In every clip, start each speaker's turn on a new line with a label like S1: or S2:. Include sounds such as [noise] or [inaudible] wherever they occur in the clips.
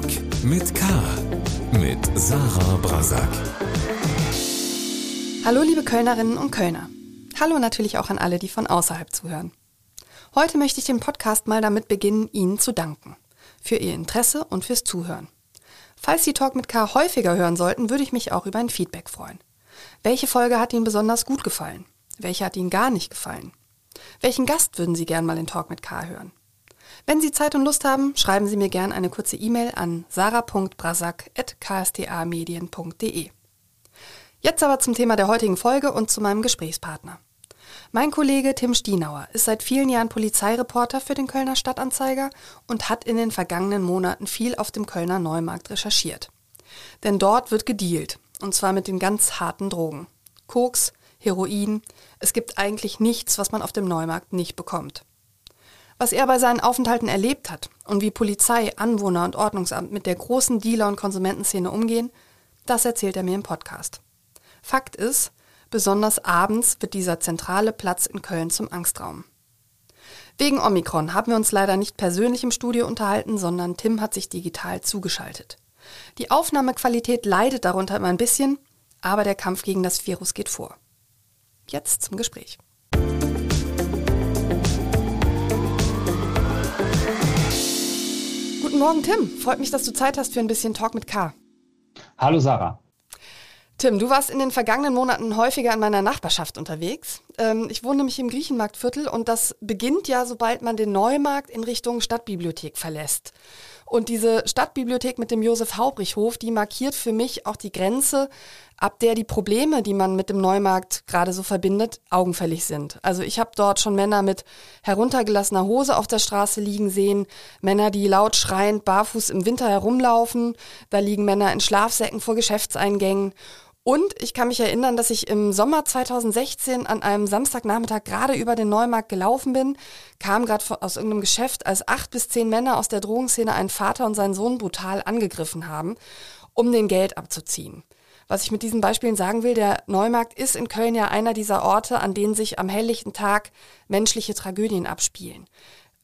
S1: Talk mit K. Mit Sarah Brasak.
S2: Hallo liebe Kölnerinnen und Kölner. Hallo natürlich auch an alle, die von außerhalb zuhören. Heute möchte ich den Podcast mal damit beginnen, Ihnen zu danken. Für Ihr Interesse und fürs Zuhören. Falls Sie Talk mit K häufiger hören sollten, würde ich mich auch über ein Feedback freuen. Welche Folge hat Ihnen besonders gut gefallen? Welche hat Ihnen gar nicht gefallen? Welchen Gast würden Sie gern mal in Talk mit K hören? Wenn Sie Zeit und Lust haben, schreiben Sie mir gern eine kurze E-Mail an sarah.brasak.ksta-medien.de. Jetzt aber zum Thema der heutigen Folge und zu meinem Gesprächspartner. Mein Kollege Tim Stienauer ist seit vielen Jahren Polizeireporter für den Kölner Stadtanzeiger und hat in den vergangenen Monaten viel auf dem Kölner Neumarkt recherchiert. Denn dort wird gedealt, und zwar mit den ganz harten Drogen. Koks, Heroin, es gibt eigentlich nichts, was man auf dem Neumarkt nicht bekommt. Was er bei seinen Aufenthalten erlebt hat und wie Polizei, Anwohner und Ordnungsamt mit der großen Dealer- und Konsumentenszene umgehen, das erzählt er mir im Podcast. Fakt ist, besonders abends wird dieser zentrale Platz in Köln zum Angstraum. Wegen Omikron haben wir uns leider nicht persönlich im Studio unterhalten, sondern Tim hat sich digital zugeschaltet. Die Aufnahmequalität leidet darunter immer ein bisschen, aber der Kampf gegen das Virus geht vor. Jetzt zum Gespräch. Morgen, Tim. Freut mich, dass du Zeit hast für ein bisschen Talk mit K.
S3: Hallo, Sarah.
S2: Tim, du warst in den vergangenen Monaten häufiger in meiner Nachbarschaft unterwegs. Ähm, ich wohne nämlich im Griechenmarktviertel und das beginnt ja, sobald man den Neumarkt in Richtung Stadtbibliothek verlässt. Und diese Stadtbibliothek mit dem Josef-Haubrich-Hof, die markiert für mich auch die Grenze, ab der die Probleme, die man mit dem Neumarkt gerade so verbindet, augenfällig sind. Also ich habe dort schon Männer mit heruntergelassener Hose auf der Straße liegen sehen, Männer, die laut schreiend barfuß im Winter herumlaufen, da liegen Männer in Schlafsäcken vor Geschäftseingängen. Und ich kann mich erinnern, dass ich im Sommer 2016 an einem Samstagnachmittag gerade über den Neumarkt gelaufen bin, kam gerade aus irgendeinem Geschäft, als acht bis zehn Männer aus der Drogenszene einen Vater und seinen Sohn brutal angegriffen haben, um den Geld abzuziehen. Was ich mit diesen Beispielen sagen will, der Neumarkt ist in Köln ja einer dieser Orte, an denen sich am helllichten Tag menschliche Tragödien abspielen.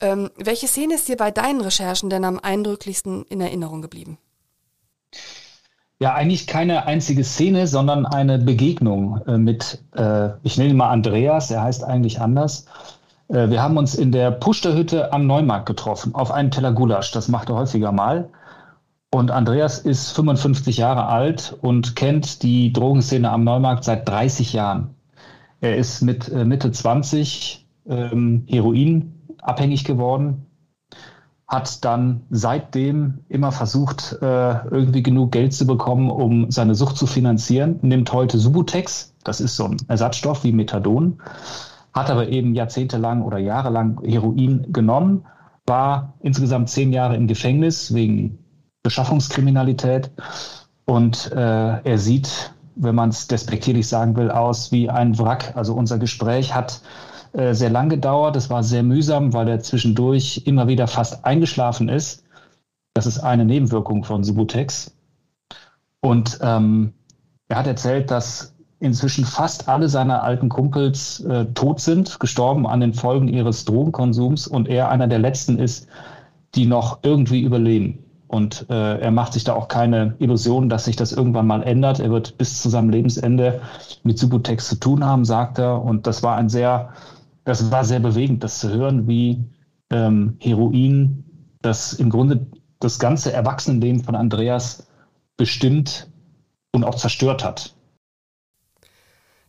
S2: Ähm, welche Szene ist dir bei deinen Recherchen denn am eindrücklichsten in Erinnerung geblieben?
S3: Ja, eigentlich keine einzige Szene, sondern eine Begegnung äh, mit, äh, ich nenne ihn mal Andreas, er heißt eigentlich anders. Äh, wir haben uns in der Pusterhütte am Neumarkt getroffen, auf einen Teller Gulasch. Das macht er häufiger mal. Und Andreas ist 55 Jahre alt und kennt die Drogenszene am Neumarkt seit 30 Jahren. Er ist mit äh, Mitte 20 ähm, Heroin abhängig geworden, hat dann seitdem immer versucht, äh, irgendwie genug Geld zu bekommen, um seine Sucht zu finanzieren, nimmt heute Subutex, das ist so ein Ersatzstoff wie Methadon, hat aber eben jahrzehntelang oder jahrelang Heroin genommen, war insgesamt zehn Jahre im Gefängnis wegen Beschaffungskriminalität und äh, er sieht, wenn man es despektierlich sagen will, aus wie ein Wrack. Also unser Gespräch hat äh, sehr lang gedauert. Es war sehr mühsam, weil er zwischendurch immer wieder fast eingeschlafen ist. Das ist eine Nebenwirkung von Subutex. Und ähm, er hat erzählt, dass inzwischen fast alle seiner alten Kumpels äh, tot sind, gestorben an den Folgen ihres Drogenkonsums und er einer der letzten ist, die noch irgendwie überleben. Und äh, er macht sich da auch keine Illusionen, dass sich das irgendwann mal ändert. Er wird bis zu seinem Lebensende mit Subutex zu tun haben, sagt er. Und das war ein sehr das war sehr bewegend, das zu hören, wie ähm, Heroin das im Grunde das ganze Erwachsenenleben von Andreas bestimmt und auch zerstört hat.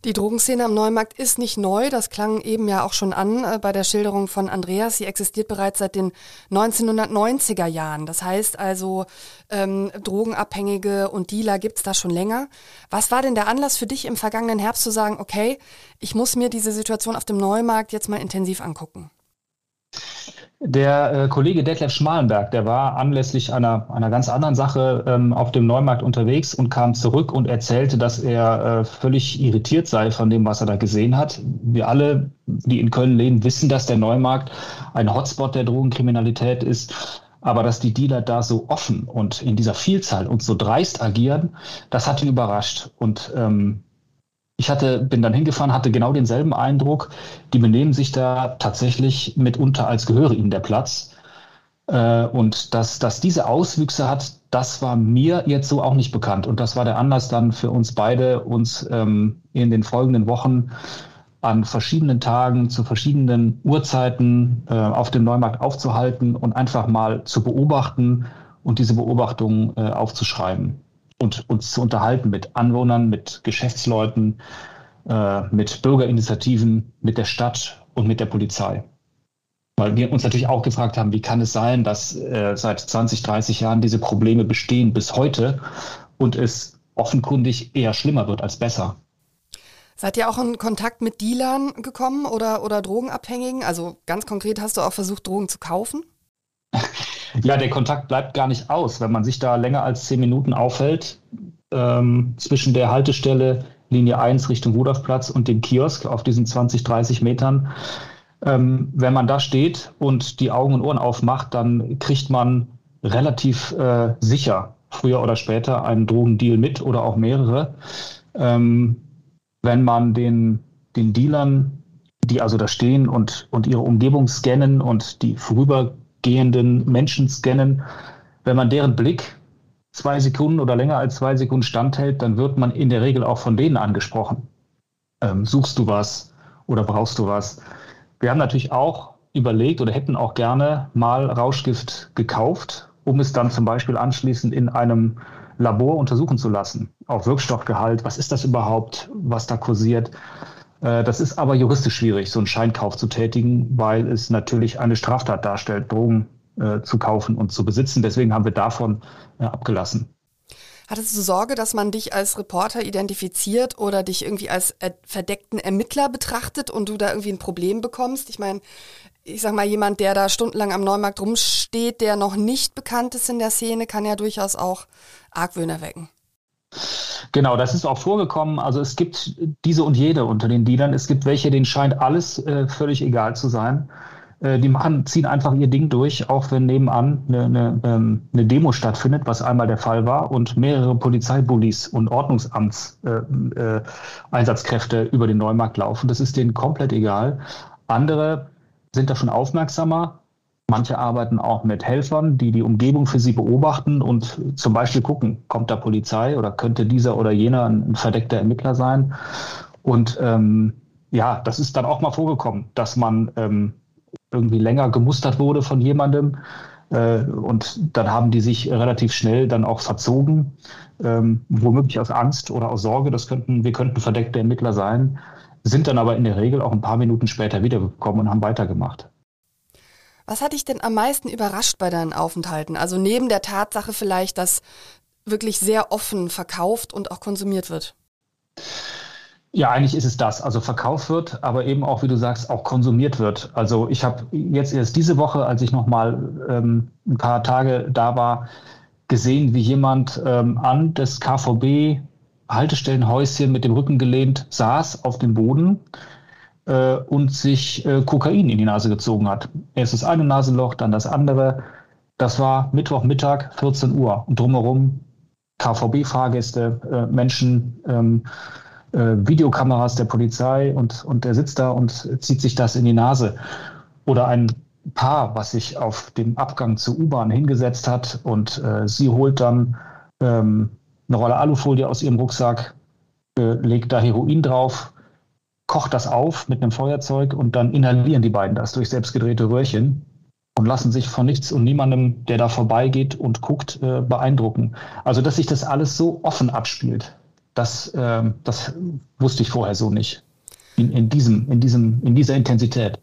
S2: Die Drogenszene am Neumarkt ist nicht neu, das klang eben ja auch schon an äh, bei der Schilderung von Andreas. Sie existiert bereits seit den 1990er Jahren. Das heißt also, ähm, Drogenabhängige und Dealer gibt's da schon länger. Was war denn der Anlass für dich im vergangenen Herbst zu sagen, okay, ich muss mir diese Situation auf dem Neumarkt jetzt mal intensiv angucken?
S3: Der äh, Kollege Detlef Schmalenberg, der war anlässlich einer, einer ganz anderen Sache ähm, auf dem Neumarkt unterwegs und kam zurück und erzählte, dass er äh, völlig irritiert sei von dem, was er da gesehen hat. Wir alle, die in Köln leben, wissen, dass der Neumarkt ein Hotspot der Drogenkriminalität ist. Aber dass die Dealer da so offen und in dieser Vielzahl und so dreist agieren, das hat ihn überrascht. Und ähm, ich hatte, bin dann hingefahren, hatte genau denselben Eindruck. Die benehmen sich da tatsächlich mitunter, als gehöre ihnen der Platz. Äh, und dass, dass diese Auswüchse hat, das war mir jetzt so auch nicht bekannt. Und das war der Anlass dann für uns beide, uns ähm, in den folgenden Wochen an verschiedenen Tagen zu verschiedenen Uhrzeiten äh, auf dem Neumarkt aufzuhalten und einfach mal zu beobachten und diese Beobachtungen äh, aufzuschreiben und uns zu unterhalten mit Anwohnern, mit Geschäftsleuten, äh, mit Bürgerinitiativen, mit der Stadt und mit der Polizei. Weil wir uns natürlich auch gefragt haben, wie kann es sein, dass äh, seit 20, 30 Jahren diese Probleme bestehen bis heute und es offenkundig eher schlimmer wird als besser.
S2: Seid ihr auch in Kontakt mit Dealern gekommen oder, oder Drogenabhängigen? Also ganz konkret hast du auch versucht, Drogen zu kaufen?
S3: Ja, der Kontakt bleibt gar nicht aus. Wenn man sich da länger als zehn Minuten aufhält, ähm, zwischen der Haltestelle Linie 1 Richtung Rudolfplatz und dem Kiosk auf diesen 20, 30 Metern, ähm, wenn man da steht und die Augen und Ohren aufmacht, dann kriegt man relativ äh, sicher früher oder später einen Drogendeal mit oder auch mehrere. Ähm, wenn man den, den Dealern, die also da stehen und, und ihre Umgebung scannen und die vorübergehenden Menschen scannen, wenn man deren Blick zwei Sekunden oder länger als zwei Sekunden standhält, dann wird man in der Regel auch von denen angesprochen. Ähm, suchst du was oder brauchst du was? Wir haben natürlich auch überlegt oder hätten auch gerne mal Rauschgift gekauft, um es dann zum Beispiel anschließend in einem Labor untersuchen zu lassen. Auf Wirkstoffgehalt, was ist das überhaupt, was da kursiert. Äh, das ist aber juristisch schwierig, so einen Scheinkauf zu tätigen, weil es natürlich eine Straftat darstellt, Drogen äh, zu kaufen und zu besitzen. Deswegen haben wir davon äh, abgelassen.
S2: Hattest du Sorge, dass man dich als Reporter identifiziert oder dich irgendwie als verdeckten Ermittler betrachtet und du da irgendwie ein Problem bekommst? Ich meine, ich sag mal, jemand, der da stundenlang am Neumarkt rumsteht, der noch nicht bekannt ist in der Szene, kann ja durchaus auch Argwöhner wecken.
S3: Genau, das ist auch vorgekommen. Also es gibt diese und jede unter den Dealern. Es gibt welche, denen scheint alles äh, völlig egal zu sein. Äh, die machen, ziehen einfach ihr Ding durch, auch wenn nebenan eine, eine, ähm, eine Demo stattfindet, was einmal der Fall war, und mehrere Polizeibullis und Ordnungsamtseinsatzkräfte äh, äh, über den Neumarkt laufen. Das ist denen komplett egal. Andere sind da schon aufmerksamer. Manche arbeiten auch mit Helfern, die die Umgebung für sie beobachten und zum Beispiel gucken, kommt da Polizei oder könnte dieser oder jener ein verdeckter Ermittler sein. Und ähm, ja, das ist dann auch mal vorgekommen, dass man ähm, irgendwie länger gemustert wurde von jemandem. Äh, und dann haben die sich relativ schnell dann auch verzogen, ähm, womöglich aus Angst oder aus Sorge, das könnten, wir könnten verdeckte Ermittler sein, sind dann aber in der Regel auch ein paar Minuten später wiedergekommen und haben weitergemacht.
S2: Was hat dich denn am meisten überrascht bei deinen Aufenthalten? Also neben der Tatsache vielleicht, dass wirklich sehr offen verkauft und auch konsumiert wird?
S3: Ja, eigentlich ist es das. Also verkauft wird, aber eben auch, wie du sagst, auch konsumiert wird. Also ich habe jetzt erst diese Woche, als ich noch mal ähm, ein paar Tage da war, gesehen, wie jemand ähm, an das KVB Haltestellenhäuschen mit dem Rücken gelehnt saß auf dem Boden äh, und sich äh, Kokain in die Nase gezogen hat. Erst das eine Nasenloch, dann das andere. Das war Mittwochmittag, 14 Uhr. Und drumherum KVB-Fahrgäste, äh, Menschen, ähm, äh, Videokameras der Polizei und, und der sitzt da und zieht sich das in die Nase. Oder ein Paar, was sich auf dem Abgang zur U-Bahn hingesetzt hat und äh, sie holt dann ähm, eine Rolle Alufolie aus ihrem Rucksack, äh, legt da Heroin drauf, kocht das auf mit einem Feuerzeug und dann inhalieren die beiden das durch selbstgedrehte Röhrchen und lassen sich von nichts und niemandem, der da vorbeigeht und guckt, äh, beeindrucken. Also, dass sich das alles so offen abspielt, das, äh, das wusste ich vorher so nicht. In, in, diesem, in, diesem, in dieser Intensität.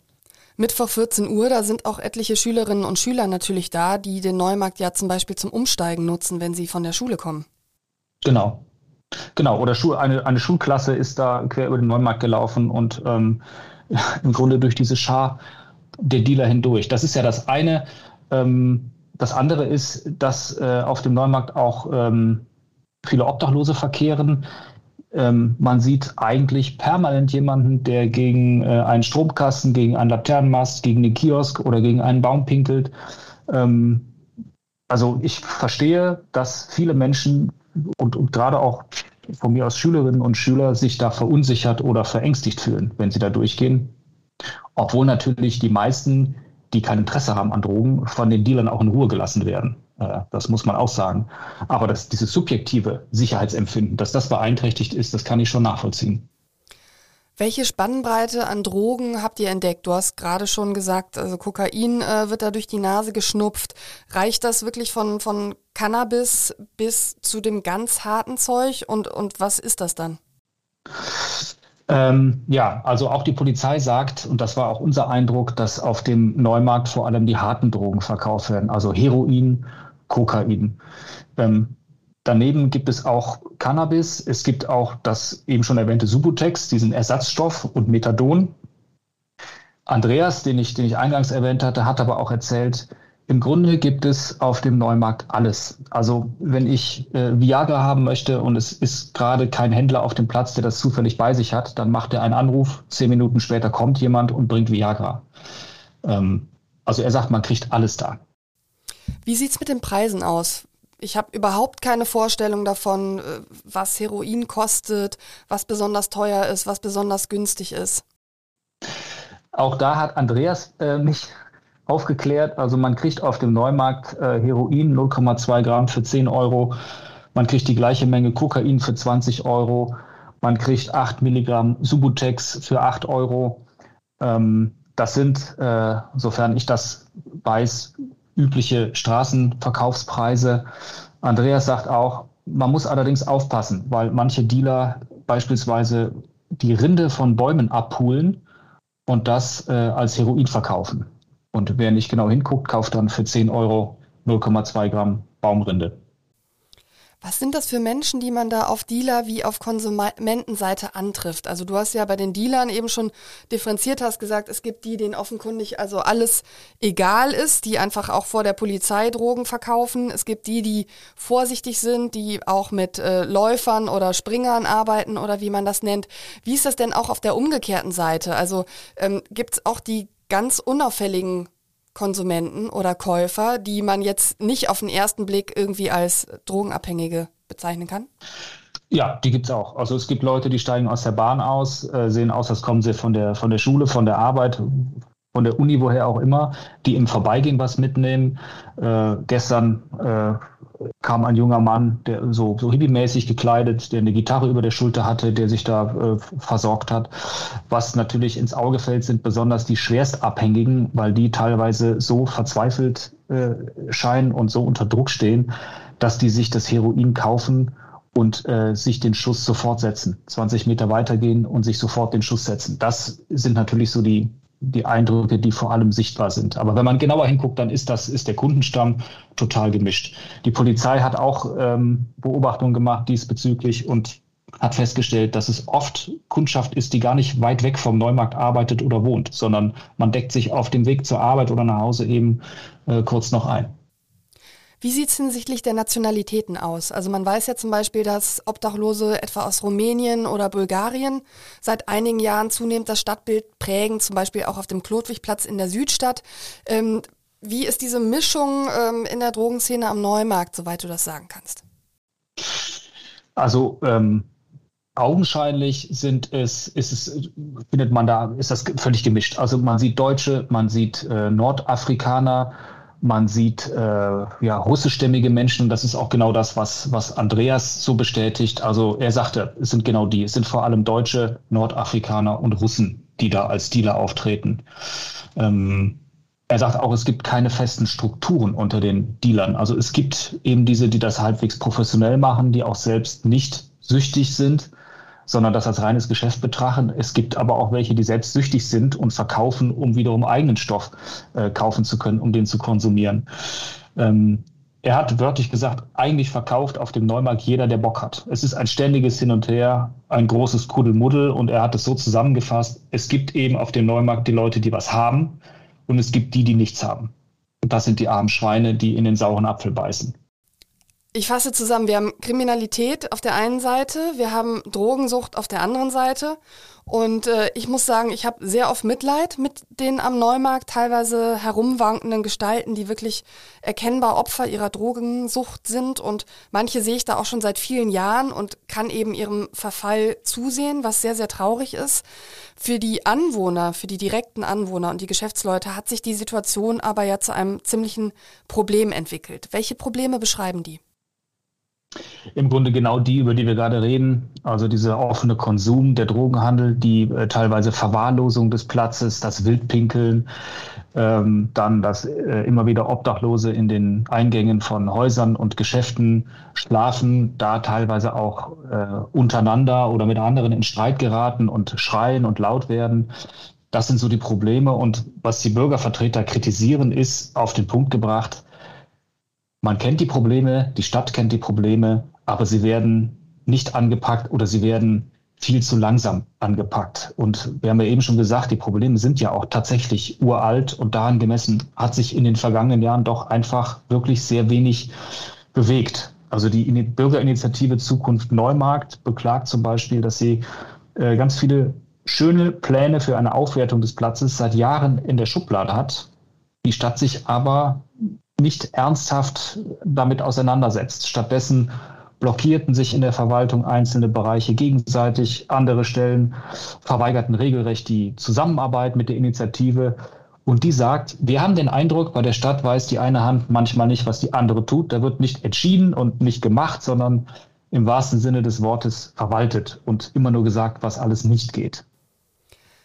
S2: Mittwoch 14 Uhr, da sind auch etliche Schülerinnen und Schüler natürlich da, die den Neumarkt ja zum Beispiel zum Umsteigen nutzen, wenn sie von der Schule kommen.
S3: Genau. Genau, oder Schul eine, eine Schulklasse ist da quer über den Neumarkt gelaufen und ähm, [laughs] im Grunde durch diese Schar der Dealer hindurch. Das ist ja das eine. Ähm, das andere ist, dass äh, auf dem Neumarkt auch ähm, viele Obdachlose verkehren. Ähm, man sieht eigentlich permanent jemanden, der gegen äh, einen Stromkasten, gegen einen Laternenmast, gegen den Kiosk oder gegen einen Baum pinkelt. Ähm, also ich verstehe, dass viele Menschen und, und gerade auch von mir aus Schülerinnen und Schüler sich da verunsichert oder verängstigt fühlen, wenn sie da durchgehen. Obwohl natürlich die meisten, die kein Interesse haben an Drogen, von den Dealern auch in Ruhe gelassen werden. Äh, das muss man auch sagen. Aber dass dieses subjektive Sicherheitsempfinden, dass das beeinträchtigt ist, das kann ich schon nachvollziehen.
S2: Welche Spannbreite an Drogen habt ihr entdeckt? Du hast gerade schon gesagt, also Kokain äh, wird da durch die Nase geschnupft. Reicht das wirklich von, von Cannabis bis zu dem ganz harten Zeug? Und, und was ist das dann?
S3: Ähm, ja, also auch die Polizei sagt, und das war auch unser Eindruck, dass auf dem Neumarkt vor allem die harten Drogen verkauft werden, also Heroin, Kokain. Ähm, daneben gibt es auch Cannabis, es gibt auch das eben schon erwähnte Subutex, diesen Ersatzstoff und Methadon. Andreas, den ich, den ich eingangs erwähnt hatte, hat aber auch erzählt, im Grunde gibt es auf dem Neumarkt alles. Also wenn ich äh, Viagra haben möchte und es ist gerade kein Händler auf dem Platz, der das zufällig bei sich hat, dann macht er einen Anruf, zehn Minuten später kommt jemand und bringt Viagra. Ähm, also er sagt, man kriegt alles da.
S2: Wie sieht es mit den Preisen aus? Ich habe überhaupt keine Vorstellung davon, äh, was Heroin kostet, was besonders teuer ist, was besonders günstig ist.
S3: Auch da hat Andreas äh, mich aufgeklärt. Also man kriegt auf dem Neumarkt äh, Heroin 0,2 Gramm für 10 Euro. Man kriegt die gleiche Menge Kokain für 20 Euro. Man kriegt 8 Milligramm Subutex für 8 Euro. Ähm, das sind, äh, sofern ich das weiß, übliche Straßenverkaufspreise. Andreas sagt auch, man muss allerdings aufpassen, weil manche Dealer beispielsweise die Rinde von Bäumen abpulen und das äh, als Heroin verkaufen. Und wer nicht genau hinguckt, kauft dann für 10 Euro 0,2 Gramm Baumrinde.
S2: Was sind das für Menschen, die man da auf Dealer wie auf Konsumentenseite antrifft? Also du hast ja bei den Dealern eben schon differenziert, hast gesagt, es gibt die, denen offenkundig also alles egal ist, die einfach auch vor der Polizei Drogen verkaufen. Es gibt die, die vorsichtig sind, die auch mit äh, Läufern oder Springern arbeiten oder wie man das nennt. Wie ist das denn auch auf der umgekehrten Seite? Also ähm, gibt es auch die ganz unauffälligen Konsumenten oder Käufer, die man jetzt nicht auf den ersten Blick irgendwie als Drogenabhängige bezeichnen kann?
S3: Ja, die gibt es auch. Also es gibt Leute, die steigen aus der Bahn aus, äh, sehen aus, als kommen sie von der, von der Schule, von der Arbeit, von der Uni, woher auch immer, die im Vorbeigehen was mitnehmen. Äh, gestern äh, kam ein junger Mann, der so, so hippie-mäßig gekleidet, der eine Gitarre über der Schulter hatte, der sich da äh, versorgt hat. Was natürlich ins Auge fällt, sind besonders die Schwerstabhängigen, weil die teilweise so verzweifelt äh, scheinen und so unter Druck stehen, dass die sich das Heroin kaufen und äh, sich den Schuss sofort setzen. 20 Meter weitergehen und sich sofort den Schuss setzen. Das sind natürlich so die, die Eindrücke, die vor allem sichtbar sind. Aber wenn man genauer hinguckt, dann ist das, ist der Kundenstamm total gemischt. Die Polizei hat auch ähm, Beobachtungen gemacht diesbezüglich und hat festgestellt, dass es oft Kundschaft ist, die gar nicht weit weg vom Neumarkt arbeitet oder wohnt, sondern man deckt sich auf dem Weg zur Arbeit oder nach Hause eben äh, kurz noch ein.
S2: Wie sieht es hinsichtlich der Nationalitäten aus? Also man weiß ja zum Beispiel, dass Obdachlose etwa aus Rumänien oder Bulgarien seit einigen Jahren zunehmend das Stadtbild prägen, zum Beispiel auch auf dem Klotwigplatz in der Südstadt. Ähm, wie ist diese Mischung ähm, in der Drogenszene am Neumarkt, soweit du das sagen kannst?
S3: Also ähm, augenscheinlich sind es, ist es, findet man da, ist das völlig gemischt. Also man sieht Deutsche, man sieht äh, Nordafrikaner, man sieht äh, ja, russischstämmige Menschen. Das ist auch genau das, was, was Andreas so bestätigt. Also er sagte, es sind genau die. Es sind vor allem Deutsche, Nordafrikaner und Russen, die da als Dealer auftreten. Ähm, er sagt auch, es gibt keine festen Strukturen unter den Dealern. Also es gibt eben diese, die das halbwegs professionell machen, die auch selbst nicht süchtig sind sondern das als reines Geschäft betrachten. Es gibt aber auch welche, die selbst süchtig sind und verkaufen, um wiederum eigenen Stoff äh, kaufen zu können, um den zu konsumieren. Ähm, er hat wörtlich gesagt, eigentlich verkauft auf dem Neumarkt jeder, der Bock hat. Es ist ein ständiges Hin und Her, ein großes Kuddelmuddel und er hat es so zusammengefasst, es gibt eben auf dem Neumarkt die Leute, die was haben und es gibt die, die nichts haben. Und das sind die armen Schweine, die in den sauren Apfel beißen.
S2: Ich fasse zusammen, wir haben Kriminalität auf der einen Seite, wir haben Drogensucht auf der anderen Seite Und äh, ich muss sagen, ich habe sehr oft Mitleid mit den am Neumarkt teilweise herumwankenden Gestalten, die wirklich erkennbar Opfer ihrer Drogensucht sind. Und manche sehe ich da auch schon seit vielen Jahren und kann eben ihrem Verfall zusehen, was sehr, sehr traurig ist. Für die Anwohner, für die direkten Anwohner und die Geschäftsleute hat sich die Situation aber ja zu einem ziemlichen Problem entwickelt. Welche Probleme beschreiben die?
S3: Im Grunde genau die, über die wir gerade reden. Also dieser offene Konsum, der Drogenhandel, die äh, teilweise Verwahrlosung des Platzes, das Wildpinkeln, ähm, dann dass äh, immer wieder Obdachlose in den Eingängen von Häusern und Geschäften schlafen, da teilweise auch äh, untereinander oder mit anderen in Streit geraten und schreien und laut werden. Das sind so die Probleme. Und was die Bürgervertreter kritisieren, ist auf den Punkt gebracht, man kennt die Probleme, die Stadt kennt die Probleme, aber sie werden nicht angepackt oder sie werden viel zu langsam angepackt. Und wir haben ja eben schon gesagt, die Probleme sind ja auch tatsächlich uralt und daran gemessen hat sich in den vergangenen Jahren doch einfach wirklich sehr wenig bewegt. Also die Bürgerinitiative Zukunft Neumarkt beklagt zum Beispiel, dass sie äh, ganz viele schöne Pläne für eine Aufwertung des Platzes seit Jahren in der Schublade hat, die Stadt sich aber nicht ernsthaft damit auseinandersetzt. Stattdessen blockierten sich in der Verwaltung einzelne Bereiche gegenseitig, andere Stellen verweigerten regelrecht die Zusammenarbeit mit der Initiative. Und die sagt, wir haben den Eindruck, bei der Stadt weiß die eine Hand manchmal nicht, was die andere tut. Da wird nicht entschieden und nicht gemacht, sondern im wahrsten Sinne des Wortes verwaltet und immer nur gesagt, was alles nicht geht.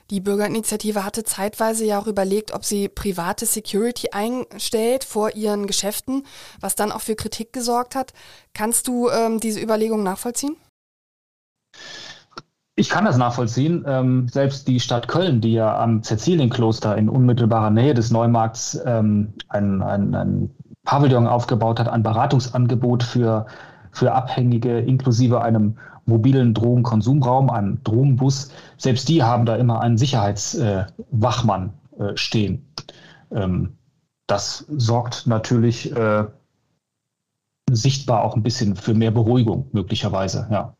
S2: Die Bürgerinitiative hatte zeitweise ja auch überlegt, ob sie private Security einstellt vor ihren Geschäften, was dann auch für Kritik gesorgt hat. Kannst du ähm, diese Überlegung nachvollziehen?
S3: Ich kann das nachvollziehen. Ähm, selbst die Stadt Köln, die ja am Cäcilienkloster in unmittelbarer Nähe des Neumarkts ähm, ein, ein, ein Pavillon aufgebaut hat, ein Beratungsangebot für, für Abhängige inklusive einem mobilen Drogenkonsumraum, einem Drogenbus, selbst die haben da immer einen Sicherheitswachmann äh, stehen. Ähm, das sorgt natürlich äh, sichtbar auch ein bisschen für mehr Beruhigung möglicherweise, ja.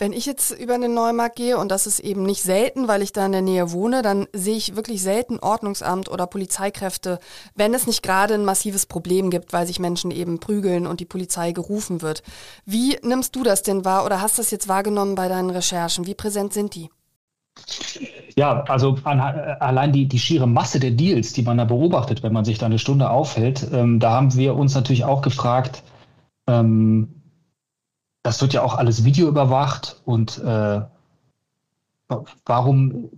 S2: Wenn ich jetzt über den Neumarkt gehe, und das ist eben nicht selten, weil ich da in der Nähe wohne, dann sehe ich wirklich selten Ordnungsamt oder Polizeikräfte, wenn es nicht gerade ein massives Problem gibt, weil sich Menschen eben prügeln und die Polizei gerufen wird. Wie nimmst du das denn wahr oder hast das jetzt wahrgenommen bei deinen Recherchen? Wie präsent sind die?
S3: Ja, also an, allein die, die schiere Masse der Deals, die man da beobachtet, wenn man sich da eine Stunde aufhält, ähm, da haben wir uns natürlich auch gefragt, ähm, das wird ja auch alles videoüberwacht und äh, warum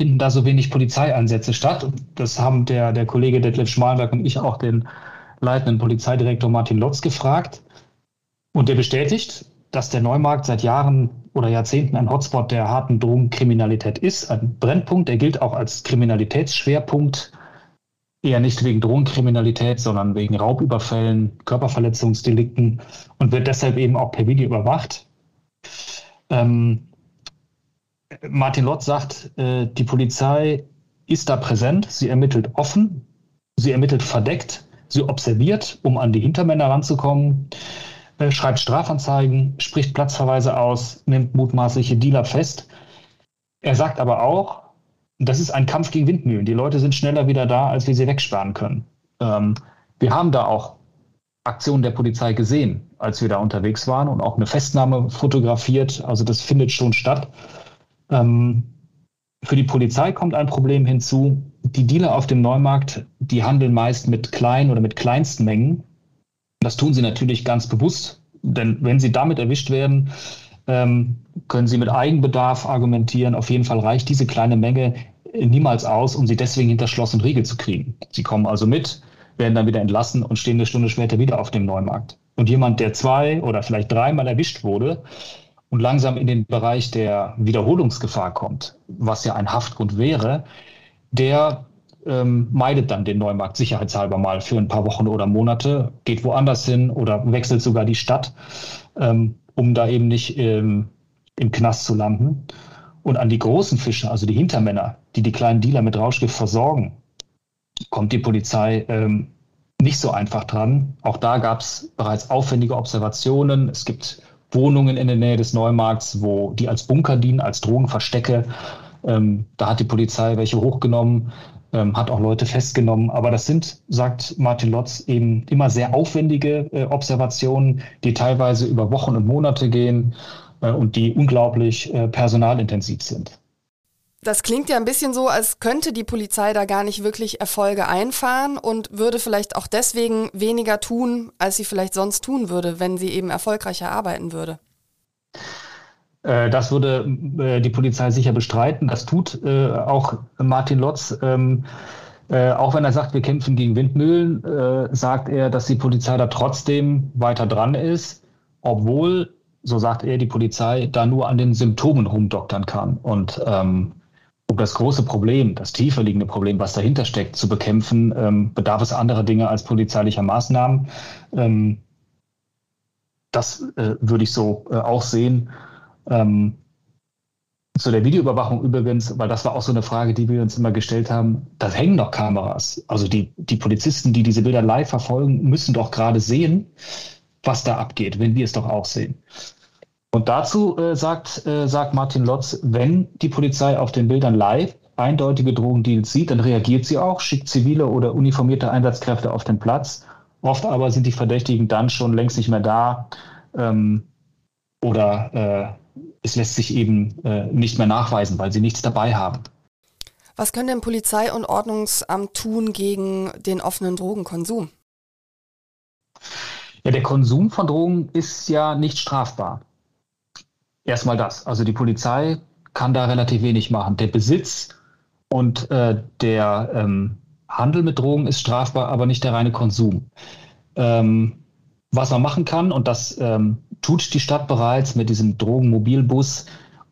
S3: finden da so wenig Polizeieinsätze statt? Das haben der, der Kollege Detlef Schmalenberg und ich auch den leitenden Polizeidirektor Martin Lotz gefragt. Und der bestätigt, dass der Neumarkt seit Jahren oder Jahrzehnten ein Hotspot der harten Drogenkriminalität ist, ein Brennpunkt. Der gilt auch als Kriminalitätsschwerpunkt eher nicht wegen Drogenkriminalität, sondern wegen Raubüberfällen, Körperverletzungsdelikten und wird deshalb eben auch per Video überwacht. Ähm, Martin Lotz sagt, äh, die Polizei ist da präsent, sie ermittelt offen, sie ermittelt verdeckt, sie observiert, um an die Hintermänner ranzukommen, äh, schreibt Strafanzeigen, spricht Platzverweise aus, nimmt mutmaßliche Dealer fest. Er sagt aber auch, das ist ein Kampf gegen Windmühlen. Die Leute sind schneller wieder da, als wir sie wegsperren können. Ähm, wir haben da auch Aktionen der Polizei gesehen, als wir da unterwegs waren und auch eine Festnahme fotografiert. Also das findet schon statt. Ähm, für die Polizei kommt ein Problem hinzu. Die Dealer auf dem Neumarkt, die handeln meist mit kleinen oder mit kleinsten Mengen. Das tun sie natürlich ganz bewusst, denn wenn sie damit erwischt werden, ähm, können Sie mit Eigenbedarf argumentieren. Auf jeden Fall reicht diese kleine Menge niemals aus, um sie deswegen hinter Schloss und Riegel zu kriegen. Sie kommen also mit, werden dann wieder entlassen und stehen eine Stunde später wieder auf dem Neumarkt. Und jemand, der zwei oder vielleicht dreimal erwischt wurde und langsam in den Bereich der Wiederholungsgefahr kommt, was ja ein Haftgrund wäre, der ähm, meidet dann den Neumarkt sicherheitshalber mal für ein paar Wochen oder Monate, geht woanders hin oder wechselt sogar die Stadt. Ähm, um da eben nicht ähm, im Knast zu landen. Und an die großen Fische, also die Hintermänner, die die kleinen Dealer mit Rauschgift versorgen, kommt die Polizei ähm, nicht so einfach dran. Auch da gab es bereits aufwendige Observationen. Es gibt Wohnungen in der Nähe des Neumarkts, wo die als Bunker dienen, als Drogenverstecke. Ähm, da hat die Polizei welche hochgenommen, ähm, hat auch Leute festgenommen. Aber das sind, sagt Martin Lotz, eben immer sehr aufwendige äh, Observationen, die teilweise über Wochen und Monate gehen äh, und die unglaublich äh, personalintensiv sind.
S2: Das klingt ja ein bisschen so, als könnte die Polizei da gar nicht wirklich Erfolge einfahren und würde vielleicht auch deswegen weniger tun, als sie vielleicht sonst tun würde, wenn sie eben erfolgreicher arbeiten würde.
S3: Äh, das würde äh, die Polizei sicher bestreiten. Das tut äh, auch Martin Lotz. Ähm, auch wenn er sagt, wir kämpfen gegen Windmühlen, sagt er, dass die Polizei da trotzdem weiter dran ist, obwohl, so sagt er, die Polizei da nur an den Symptomen rumdoktern kann. Und ähm, um das große Problem, das tiefer liegende Problem, was dahinter steckt, zu bekämpfen, ähm, bedarf es anderer Dinge als polizeilicher Maßnahmen. Das würde ich so auch sehen. Ähm, zu der Videoüberwachung übrigens, weil das war auch so eine Frage, die wir uns immer gestellt haben, da hängen doch Kameras. Also die, die Polizisten, die diese Bilder live verfolgen, müssen doch gerade sehen, was da abgeht, wenn wir es doch auch sehen. Und dazu äh, sagt, äh, sagt Martin Lotz, wenn die Polizei auf den Bildern live eindeutige Drogendeals sieht, dann reagiert sie auch, schickt zivile oder uniformierte Einsatzkräfte auf den Platz. Oft aber sind die Verdächtigen dann schon längst nicht mehr da ähm, oder äh, es lässt sich eben äh, nicht mehr nachweisen, weil sie nichts dabei haben.
S2: Was können denn Polizei und Ordnungsamt tun gegen den offenen Drogenkonsum?
S3: Ja, der Konsum von Drogen ist ja nicht strafbar. Erstmal das. Also die Polizei kann da relativ wenig machen. Der Besitz und äh, der ähm, Handel mit Drogen ist strafbar, aber nicht der reine Konsum. Ähm, was man machen kann, und das ähm, tut die Stadt bereits mit diesem Drogenmobilbus,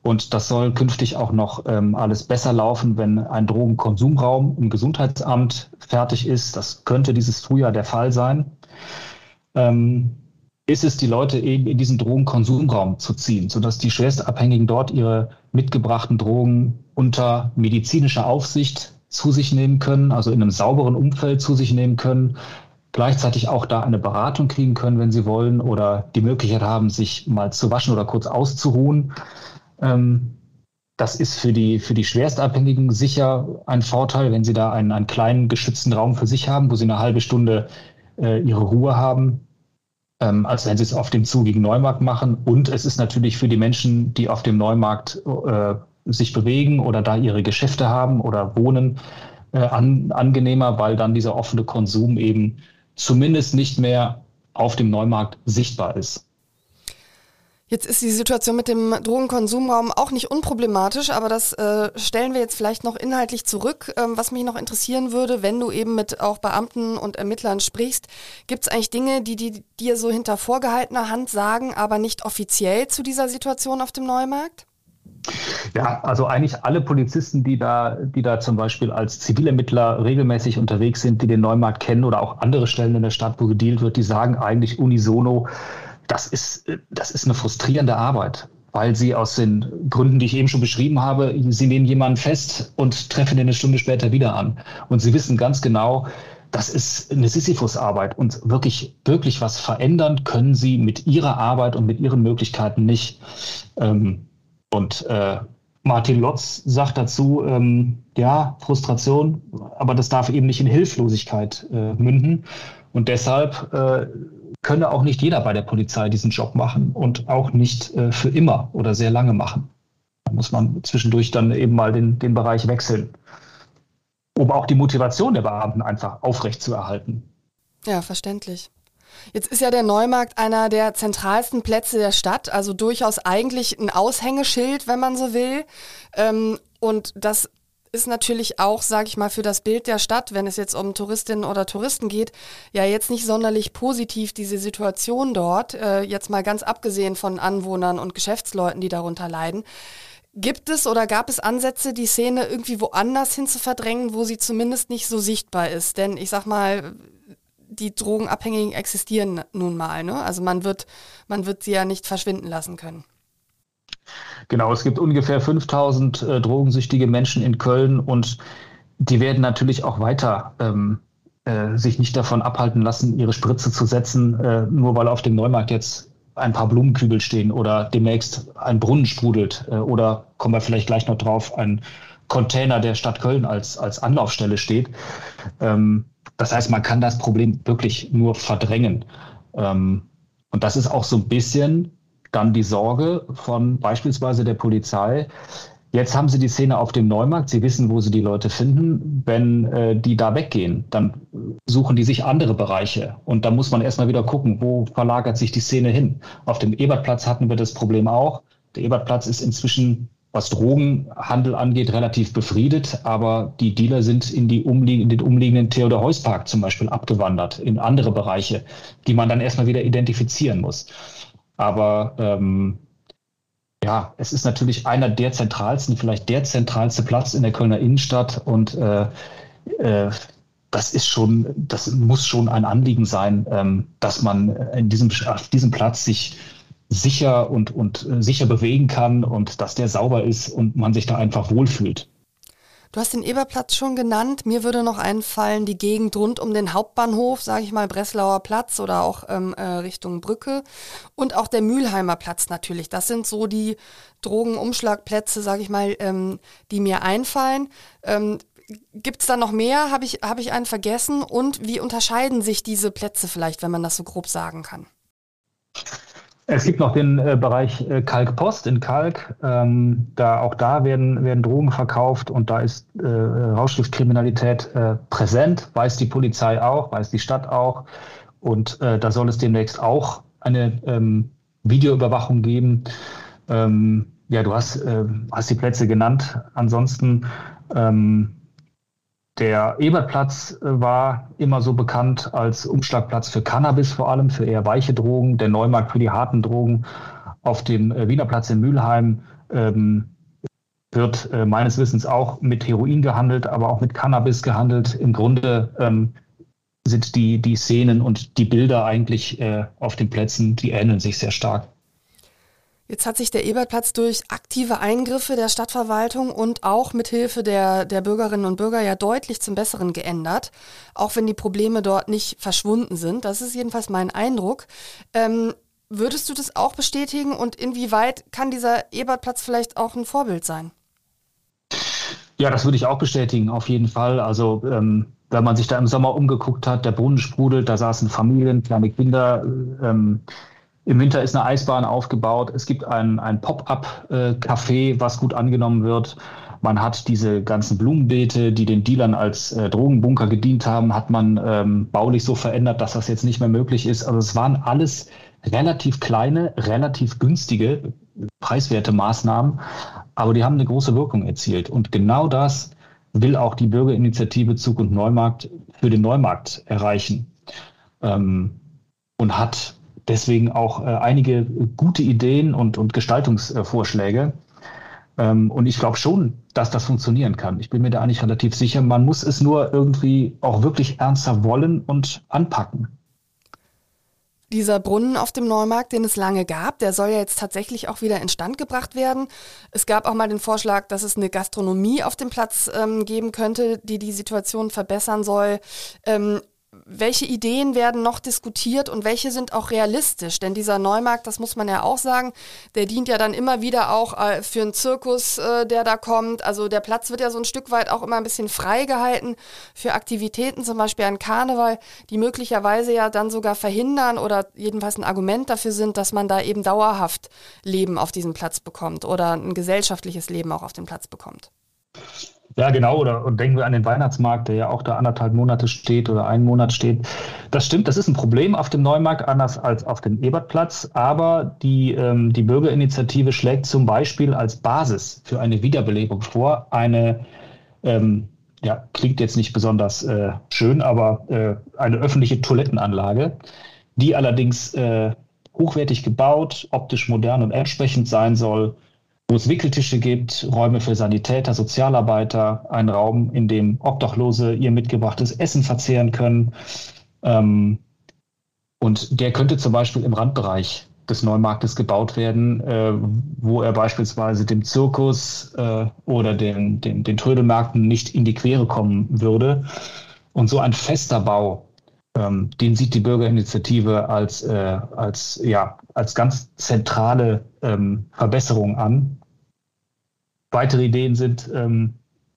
S3: und das soll künftig auch noch ähm, alles besser laufen, wenn ein Drogenkonsumraum im Gesundheitsamt fertig ist. Das könnte dieses Frühjahr der Fall sein. Ähm, ist es, die Leute eben in diesen Drogenkonsumraum zu ziehen, sodass die Schwerstabhängigen dort ihre mitgebrachten Drogen unter medizinischer Aufsicht zu sich nehmen können, also in einem sauberen Umfeld zu sich nehmen können, gleichzeitig auch da eine Beratung kriegen können, wenn sie wollen, oder die Möglichkeit haben, sich mal zu waschen oder kurz auszuruhen. Ähm, das ist für die, für die Schwerstabhängigen sicher ein Vorteil, wenn sie da einen, einen kleinen geschützten Raum für sich haben, wo sie eine halbe Stunde äh, ihre Ruhe haben ähm, als wenn sie es auf dem zugigen Neumarkt machen. Und es ist natürlich für die Menschen, die auf dem Neumarkt äh, sich bewegen oder da ihre Geschäfte haben oder wohnen, äh, an, angenehmer, weil dann dieser offene Konsum eben zumindest nicht mehr auf dem Neumarkt sichtbar ist.
S2: Jetzt ist die Situation mit dem Drogenkonsumraum auch nicht unproblematisch, aber das äh, stellen wir jetzt vielleicht noch inhaltlich zurück. Ähm, was mich noch interessieren würde, wenn du eben mit auch Beamten und Ermittlern sprichst, gibt es eigentlich Dinge, die, die dir so hinter vorgehaltener Hand sagen, aber nicht offiziell zu dieser Situation auf dem Neumarkt?
S3: Ja, also eigentlich alle Polizisten, die da, die da zum Beispiel als Zivilermittler regelmäßig unterwegs sind, die den Neumarkt kennen oder auch andere Stellen in der Stadt, wo gedealt wird, die sagen eigentlich unisono, das ist, das ist eine frustrierende Arbeit, weil sie aus den Gründen, die ich eben schon beschrieben habe, sie nehmen jemanden fest und treffen ihn eine Stunde später wieder an. Und sie wissen ganz genau, das ist eine Sisyphus-Arbeit und wirklich, wirklich was verändern können sie mit ihrer Arbeit und mit ihren Möglichkeiten nicht. Ähm, und äh, Martin Lotz sagt dazu, ähm, ja, Frustration, aber das darf eben nicht in Hilflosigkeit äh, münden. Und deshalb äh, könne auch nicht jeder bei der Polizei diesen Job machen und auch nicht äh, für immer oder sehr lange machen. Da muss man zwischendurch dann eben mal den, den Bereich wechseln, um auch die Motivation der Beamten einfach aufrechtzuerhalten.
S2: Ja, verständlich. Jetzt ist ja der Neumarkt einer der zentralsten Plätze der Stadt, also durchaus eigentlich ein Aushängeschild, wenn man so will. Ähm, und das ist natürlich auch, sage ich mal, für das Bild der Stadt, wenn es jetzt um Touristinnen oder Touristen geht, ja jetzt nicht sonderlich positiv diese Situation dort, äh, jetzt mal ganz abgesehen von Anwohnern und Geschäftsleuten, die darunter leiden. Gibt es oder gab es Ansätze, die Szene irgendwie woanders hin zu verdrängen, wo sie zumindest nicht so sichtbar ist? Denn ich sag mal, die Drogenabhängigen existieren nun mal, ne? Also man wird, man wird sie ja nicht verschwinden lassen können.
S3: Genau, es gibt ungefähr 5000 äh, drogensüchtige Menschen in Köln und die werden natürlich auch weiter ähm, äh, sich nicht davon abhalten lassen, ihre Spritze zu setzen, äh, nur weil auf dem Neumarkt jetzt ein paar Blumenkübel stehen oder demnächst ein Brunnen sprudelt äh, oder kommen wir vielleicht gleich noch drauf, ein Container der Stadt Köln als, als Anlaufstelle steht. Ähm, das heißt, man kann das Problem wirklich nur verdrängen. Ähm, und das ist auch so ein bisschen dann die Sorge von beispielsweise der Polizei. Jetzt haben sie die Szene auf dem Neumarkt, sie wissen, wo sie die Leute finden. Wenn äh, die da weggehen, dann suchen die sich andere Bereiche. Und da muss man erstmal wieder gucken, wo verlagert sich die Szene hin. Auf dem Ebertplatz hatten wir das Problem auch. Der Ebertplatz ist inzwischen was Drogenhandel angeht, relativ befriedet, aber die Dealer sind in, die umlieg in den umliegenden Theodor-Heuss-Park zum Beispiel abgewandert, in andere Bereiche, die man dann erstmal wieder identifizieren muss. Aber ähm, ja, es ist natürlich einer der zentralsten, vielleicht der zentralste Platz in der Kölner Innenstadt und äh, äh, das ist schon, das muss schon ein Anliegen sein, ähm, dass man in diesem, auf diesem Platz sich sicher und, und äh, sicher bewegen kann und dass der sauber ist und man sich da einfach wohlfühlt.
S2: Du hast den Eberplatz schon genannt. Mir würde noch einfallen, die Gegend rund um den Hauptbahnhof, sage ich mal, Breslauer Platz oder auch ähm, äh, Richtung Brücke. Und auch der Mülheimer Platz natürlich. Das sind so die Drogenumschlagplätze, sage ich mal, ähm, die mir einfallen. Ähm, Gibt es da noch mehr? Habe ich, hab ich einen vergessen? Und wie unterscheiden sich diese Plätze vielleicht, wenn man das so grob sagen kann?
S3: Es gibt noch den äh, Bereich äh, Kalkpost in Kalk. Ähm, da auch da werden, werden Drogen verkauft und da ist äh, Rauschgiftkriminalität äh, präsent, weiß die Polizei auch, weiß die Stadt auch. Und äh, da soll es demnächst auch eine ähm, Videoüberwachung geben. Ähm, ja, du hast, äh, hast die Plätze genannt. Ansonsten ähm, der Ebertplatz äh, war immer so bekannt als Umschlagplatz für Cannabis, vor allem für eher weiche Drogen, der Neumarkt für die harten Drogen. Auf dem äh, Wiener Platz in Mülheim ähm, wird äh, meines Wissens auch mit Heroin gehandelt, aber auch mit Cannabis gehandelt. Im Grunde ähm, sind die, die Szenen und die Bilder eigentlich äh, auf den Plätzen, die ähneln sich sehr stark.
S2: Jetzt hat sich der Ebertplatz durch aktive Eingriffe der Stadtverwaltung und auch mit Hilfe der, der Bürgerinnen und Bürger ja deutlich zum Besseren geändert, auch wenn die Probleme dort nicht verschwunden sind. Das ist jedenfalls mein Eindruck. Ähm, würdest du das auch bestätigen und inwieweit kann dieser Ebertplatz vielleicht auch ein Vorbild sein?
S3: Ja, das würde ich auch bestätigen, auf jeden Fall. Also ähm, wenn man sich da im Sommer umgeguckt hat, der Brunnen sprudelt, da saßen Familien, kleine Kinder. Ähm, im Winter ist eine Eisbahn aufgebaut. Es gibt ein, ein Pop-up-Café, was gut angenommen wird. Man hat diese ganzen Blumenbeete, die den Dealern als äh, Drogenbunker gedient haben, hat man ähm, baulich so verändert, dass das jetzt nicht mehr möglich ist. Also es waren alles relativ kleine, relativ günstige, preiswerte Maßnahmen, aber die haben eine große Wirkung erzielt. Und genau das will auch die Bürgerinitiative Zug und Neumarkt für den Neumarkt erreichen. Ähm, und hat deswegen auch äh, einige gute Ideen und, und Gestaltungsvorschläge. Ähm, und ich glaube schon, dass das funktionieren kann. Ich bin mir da eigentlich relativ sicher. Man muss es nur irgendwie auch wirklich ernster wollen und anpacken.
S2: Dieser Brunnen auf dem Neumarkt, den es lange gab, der soll ja jetzt tatsächlich auch wieder instand gebracht werden. Es gab auch mal den Vorschlag, dass es eine Gastronomie auf dem Platz ähm, geben könnte, die die Situation verbessern soll. Ähm, welche Ideen werden noch diskutiert und welche sind auch realistisch? Denn dieser Neumarkt, das muss man ja auch sagen, der dient ja dann immer wieder auch äh, für einen Zirkus, äh, der da kommt. Also der Platz wird ja so ein Stück weit auch immer ein bisschen frei gehalten für Aktivitäten, zum Beispiel an Karneval, die möglicherweise ja dann sogar verhindern oder jedenfalls ein Argument dafür sind, dass man da eben dauerhaft Leben auf diesem Platz bekommt oder ein gesellschaftliches Leben auch auf dem Platz bekommt.
S3: Ja, genau. Oder und denken wir an den Weihnachtsmarkt, der ja auch da anderthalb Monate steht oder einen Monat steht. Das stimmt, das ist ein Problem auf dem Neumarkt, anders als auf dem Ebertplatz. Aber die, ähm, die Bürgerinitiative schlägt zum Beispiel als Basis für eine Wiederbelebung vor, eine, ähm, ja, klingt jetzt nicht besonders äh, schön, aber äh, eine öffentliche Toilettenanlage, die allerdings äh, hochwertig gebaut, optisch modern und entsprechend sein soll wo es Wickeltische gibt, Räume für Sanitäter, Sozialarbeiter, ein Raum, in dem Obdachlose ihr mitgebrachtes Essen verzehren können. Ähm, und der könnte zum Beispiel im Randbereich des Neumarktes gebaut werden, äh, wo er beispielsweise dem Zirkus äh, oder den, den, den Trödelmärkten nicht in die Quere kommen würde. Und so ein fester Bau Ähm, den sieht die Bürgerinitiative als, äh, als, ja, als ganz zentrale ähm, Verbesserung an. Weitere Ideen sind, ähm,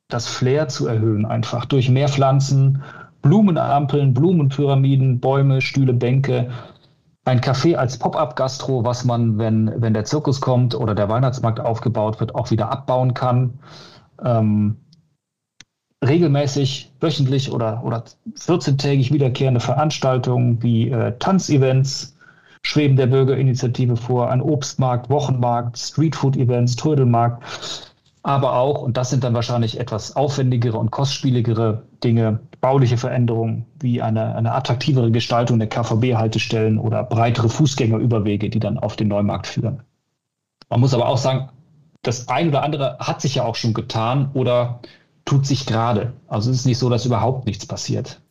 S3: das Flair zu erhöhen, einfach durch mehr Pflanzen, Blumenampeln, Blumenpyramiden, Bäume, Stühle, Bänke, ein Café als Pop-up-Gastro, was man, wenn, wenn der Zirkus kommt oder der Weihnachtsmarkt aufgebaut wird, auch wieder abbauen kann. Ähm, regelmäßig, wöchentlich oder, oder 14-tägig wiederkehrende Veranstaltungen wie äh, Tanzevents, Schweben der Bürgerinitiative vor, ein Obstmarkt, Wochenmarkt, Streetfood-Events, Trödelmarkt, aber auch, und das sind dann wahrscheinlich etwas aufwendigere und kostspieligere Dinge, bauliche Veränderungen wie eine, eine attraktivere Gestaltung der KVB-Haltestellen oder breitere Fußgängerüberwege, die dann auf den Neumarkt führen. Man muss aber auch sagen, das ein oder andere hat sich ja auch schon getan oder tut sich gerade. Also es ist nicht so, dass überhaupt nichts passiert.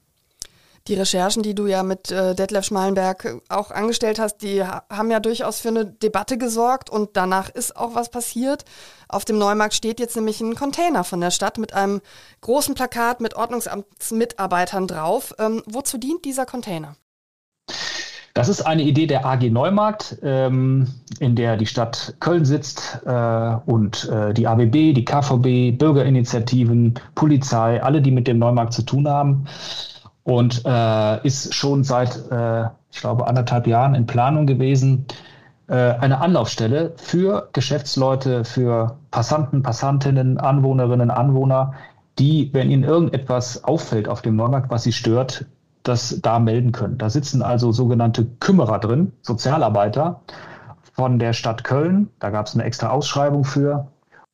S2: Die Recherchen, die du ja mit äh, Detlef Schmalenberg auch angestellt hast, die haben ja durchaus für eine Debatte gesorgt und danach ist auch was passiert. Auf dem Neumarkt steht jetzt nämlich ein Container von der Stadt mit einem großen Plakat mit Ordnungsamtsmitarbeitern drauf. Ähm, wozu dient dieser Container?
S3: Das ist eine Idee der AG Neumarkt, ähm, in der die Stadt Köln sitzt äh, und äh, die ABB, die KVB, Bürgerinitiativen, Polizei, alle, die mit dem Neumarkt zu tun haben und äh, ist schon seit, äh, ich glaube, anderthalb Jahren in Planung gewesen. Äh, eine Anlaufstelle für Geschäftsleute, für Passanten, Passantinnen, Anwohnerinnen, Anwohner, die, wenn ihnen irgendetwas auffällt auf dem Neumarkt, was sie stört, das da melden können. Da sitzen also sogenannte Kümmerer drin, Sozialarbeiter von der Stadt Köln. Da gab es eine extra Ausschreibung für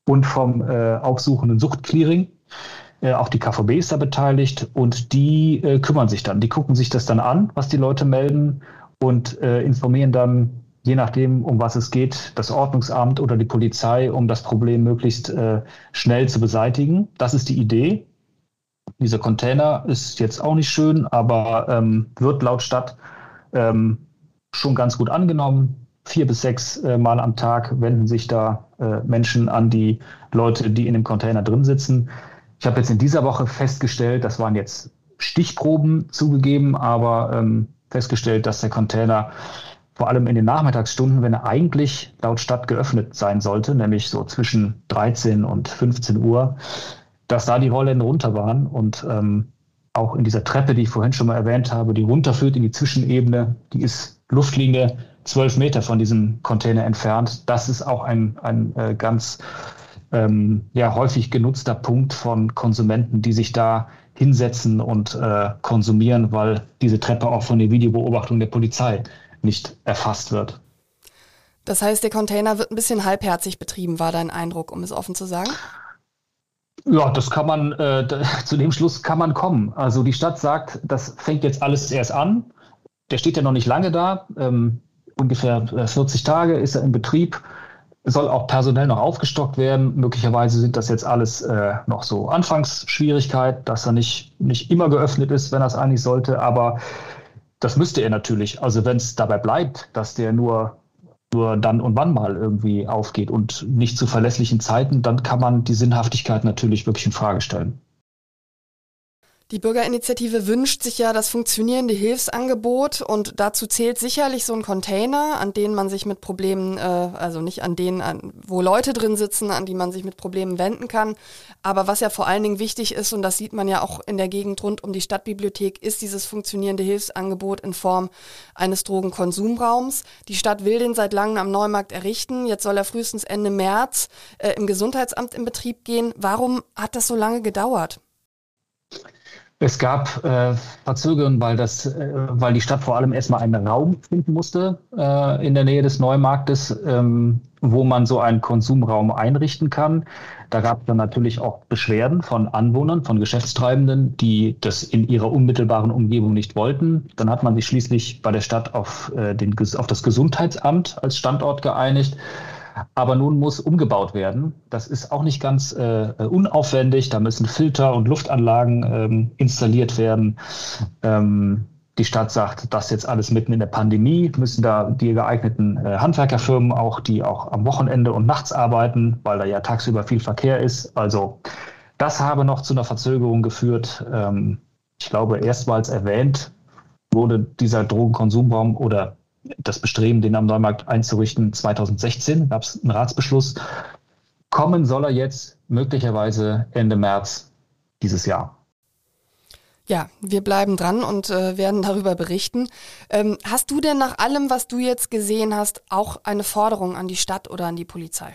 S3: und vom äh, aufsuchenden Suchtclearing. Äh, auch die KVB ist da beteiligt und die äh, kümmern sich dann. Die gucken sich das dann an, was die Leute melden und äh, informieren dann, je nachdem, um was es geht, das Ordnungsamt oder die Polizei, um das Problem möglichst äh, schnell zu beseitigen. Das ist die Idee. Dieser Container ist jetzt auch nicht schön, aber ähm, wird laut Stadt ähm, schon ganz gut angenommen. Vier bis sechs äh, Mal am Tag wenden sich da äh, Menschen an die Leute, die in dem Container drin sitzen. Ich habe jetzt in dieser Woche festgestellt, das waren jetzt Stichproben zugegeben, aber ähm, festgestellt, dass der Container vor allem in den Nachmittagsstunden, wenn er eigentlich laut Stadt geöffnet sein sollte, nämlich so zwischen 13 und 15 Uhr, dass da die Rollläden runter waren und ähm, auch in dieser Treppe, die ich vorhin schon mal erwähnt habe, die runterführt in die Zwischenebene, die ist Luftlinie zwölf Meter von diesem Container entfernt. Das ist auch ein, ein äh, ganz ähm, ja, häufig genutzter Punkt von Konsumenten, die sich da hinsetzen und äh, konsumieren, weil diese Treppe auch von der Videobeobachtung der Polizei nicht erfasst wird.
S2: Das heißt, der Container wird ein bisschen halbherzig betrieben, war dein Eindruck, um es offen zu sagen?
S3: Ja, das kann man, äh, [laughs] zu dem Schluss kann man kommen. Also die Stadt sagt, das fängt jetzt alles erst an. Der steht ja noch nicht lange da. Ähm, ungefähr 40 äh, Tage ist er in Betrieb soll auch personell noch aufgestockt werden. Möglicherweise sind das jetzt alles äh, noch so Anfangsschwierigkeiten, dass er nicht, nicht immer geöffnet ist, wenn er es eigentlich sollte. Aber das müsste er natürlich. Also wenn es dabei bleibt, dass der nur, nur dann und wann mal irgendwie aufgeht und nicht zu verlässlichen Zeiten, dann kann man die Sinnhaftigkeit natürlich wirklich in Frage stellen.
S2: Die Bürgerinitiative wünscht sich ja das funktionierende Hilfsangebot und dazu zählt sicherlich so ein Container, an denen man sich mit Problemen, äh, also nicht an denen, an, wo Leute drin sitzen, an die man sich mit Problemen wenden kann. Aber was ja vor allen Dingen wichtig ist, und das sieht man ja auch in der Gegend rund um die Stadtbibliothek, ist dieses funktionierende Hilfsangebot in Form eines Drogenkonsumraums. Die Stadt will den seit langem am Neumarkt errichten. Jetzt soll er frühestens Ende März äh, im Gesundheitsamt in Betrieb gehen. Warum hat das so lange gedauert?
S3: Es gab äh, Verzögerungen, weil, das, äh, weil die Stadt vor allem erstmal einen Raum finden musste äh, in der Nähe des Neumarktes, ähm, wo man so einen Konsumraum einrichten kann. Da gab es dann natürlich auch Beschwerden von Anwohnern, von Geschäftstreibenden, die das in ihrer unmittelbaren Umgebung nicht wollten. Dann hat man sich schließlich bei der Stadt auf, äh, den, auf das Gesundheitsamt als Standort geeinigt. Aber nun muss umgebaut werden. Das ist auch nicht ganz äh, unaufwendig. Da müssen Filter und Luftanlagen ähm, installiert werden. Ähm, die Stadt sagt, das jetzt alles mitten in der Pandemie, müssen da die geeigneten äh, Handwerkerfirmen auch, die auch am Wochenende und nachts arbeiten, weil da ja tagsüber viel Verkehr ist. Also das habe noch zu einer Verzögerung geführt. Ähm, ich glaube, erstmals erwähnt wurde dieser Drogenkonsumpaum oder das Bestreben, den am Neumarkt einzurichten, 2016 gab es einen Ratsbeschluss. Kommen soll er jetzt möglicherweise Ende März dieses Jahr.
S2: Ja, wir bleiben dran und äh, werden darüber berichten. Ähm, hast du denn nach allem, was du jetzt gesehen hast, auch eine Forderung an die Stadt oder an die Polizei?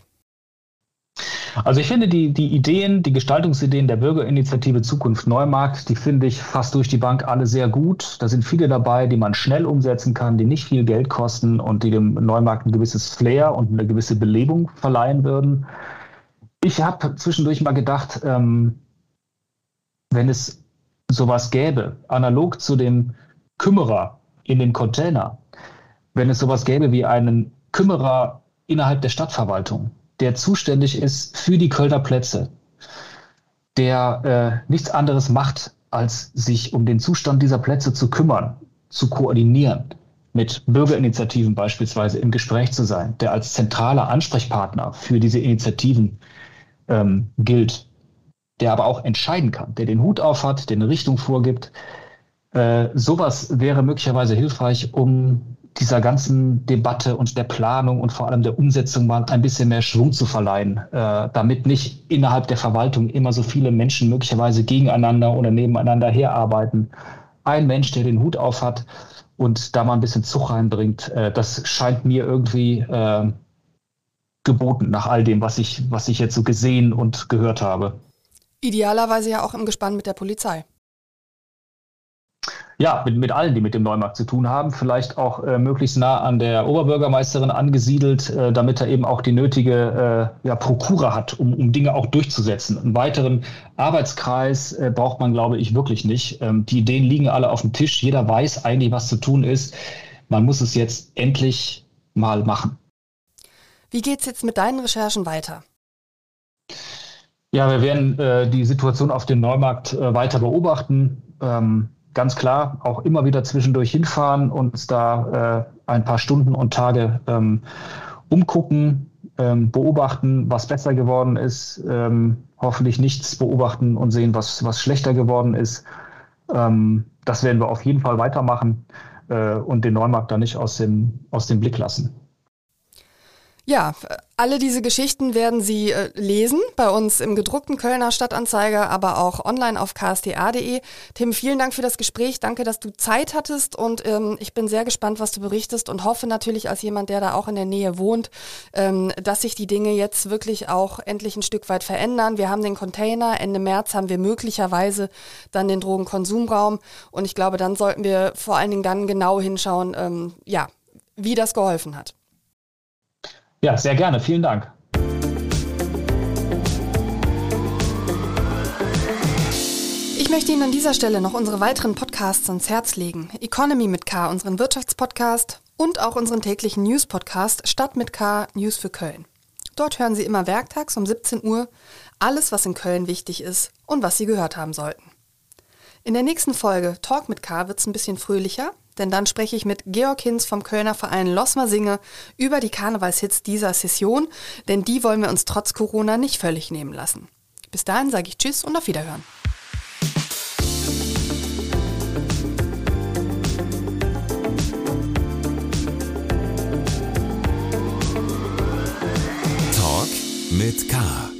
S3: Also ich finde die, die Ideen, die Gestaltungsideen der Bürgerinitiative Zukunft Neumarkt, die finde ich fast durch die Bank alle sehr gut. Da sind viele dabei, die man schnell umsetzen kann, die nicht viel Geld kosten und die dem Neumarkt ein gewisses Flair und eine gewisse Belebung verleihen würden. Ich habe zwischendurch mal gedacht, ähm, wenn es sowas gäbe, analog zu dem Kümmerer in dem Container, wenn es sowas gäbe wie einen Kümmerer innerhalb der Stadtverwaltung, der zuständig ist für die Kölner Plätze, der äh, nichts anderes macht, als sich um den Zustand dieser Plätze zu kümmern, zu koordinieren, mit Bürgerinitiativen beispielsweise im Gespräch zu sein, der als zentraler Ansprechpartner für diese Initiativen ähm, gilt, der aber auch entscheiden kann, der den Hut auf hat, der eine Richtung vorgibt. Äh, sowas wäre möglicherweise hilfreich, um dieser ganzen Debatte und der Planung und vor allem der Umsetzung mal ein bisschen mehr Schwung zu verleihen, äh, damit nicht innerhalb der Verwaltung immer so viele Menschen möglicherweise gegeneinander oder nebeneinander herarbeiten. Ein Mensch, der den Hut auf hat und da mal ein bisschen Zug reinbringt, äh, das scheint mir irgendwie äh, geboten nach all dem, was ich, was ich jetzt so gesehen und gehört habe.
S2: Idealerweise ja auch im Gespann mit der Polizei.
S3: Ja, mit, mit allen, die mit dem Neumarkt zu tun haben, vielleicht auch äh, möglichst nah an der Oberbürgermeisterin angesiedelt, äh, damit er eben auch die nötige äh, ja, Prokura hat, um, um Dinge auch durchzusetzen. Einen weiteren Arbeitskreis äh, braucht man, glaube ich, wirklich nicht. Ähm, die Ideen liegen alle auf dem Tisch. Jeder weiß eigentlich, was zu tun ist. Man muss es jetzt endlich mal machen.
S2: Wie geht es jetzt mit deinen Recherchen weiter?
S3: Ja, wir werden äh, die Situation auf dem Neumarkt äh, weiter beobachten. Ähm, ganz klar auch immer wieder zwischendurch hinfahren, uns da äh, ein paar Stunden und Tage ähm, umgucken, ähm, beobachten, was besser geworden ist, ähm, hoffentlich nichts beobachten und sehen, was, was schlechter geworden ist. Ähm, das werden wir auf jeden Fall weitermachen äh, und den Neumarkt da nicht aus dem, aus dem Blick lassen.
S2: Ja, alle diese Geschichten werden Sie äh, lesen bei uns im gedruckten Kölner Stadtanzeiger, aber auch online auf ksta.de. Tim, vielen Dank für das Gespräch. Danke, dass du Zeit hattest und ähm, ich bin sehr gespannt, was du berichtest und hoffe natürlich als jemand, der da auch in der Nähe wohnt, ähm, dass sich die Dinge jetzt wirklich auch endlich ein Stück weit verändern. Wir haben den Container, Ende März haben wir möglicherweise dann den Drogenkonsumraum und ich glaube, dann sollten wir vor allen Dingen dann genau hinschauen, ähm, ja, wie das geholfen hat.
S3: Ja, sehr gerne. Vielen Dank.
S2: Ich möchte Ihnen an dieser Stelle noch unsere weiteren Podcasts ans Herz legen. Economy mit K, unseren Wirtschaftspodcast und auch unseren täglichen News-Podcast Stadt mit K, News für Köln. Dort hören Sie immer werktags um 17 Uhr alles, was in Köln wichtig ist und was Sie gehört haben sollten. In der nächsten Folge Talk mit K wird es ein bisschen fröhlicher denn dann spreche ich mit Georg Hinz vom Kölner Verein Losmer Singe über die Karnevalshits dieser Session, denn die wollen wir uns trotz Corona nicht völlig nehmen lassen. Bis dahin sage ich Tschüss und auf Wiederhören.
S1: Talk mit K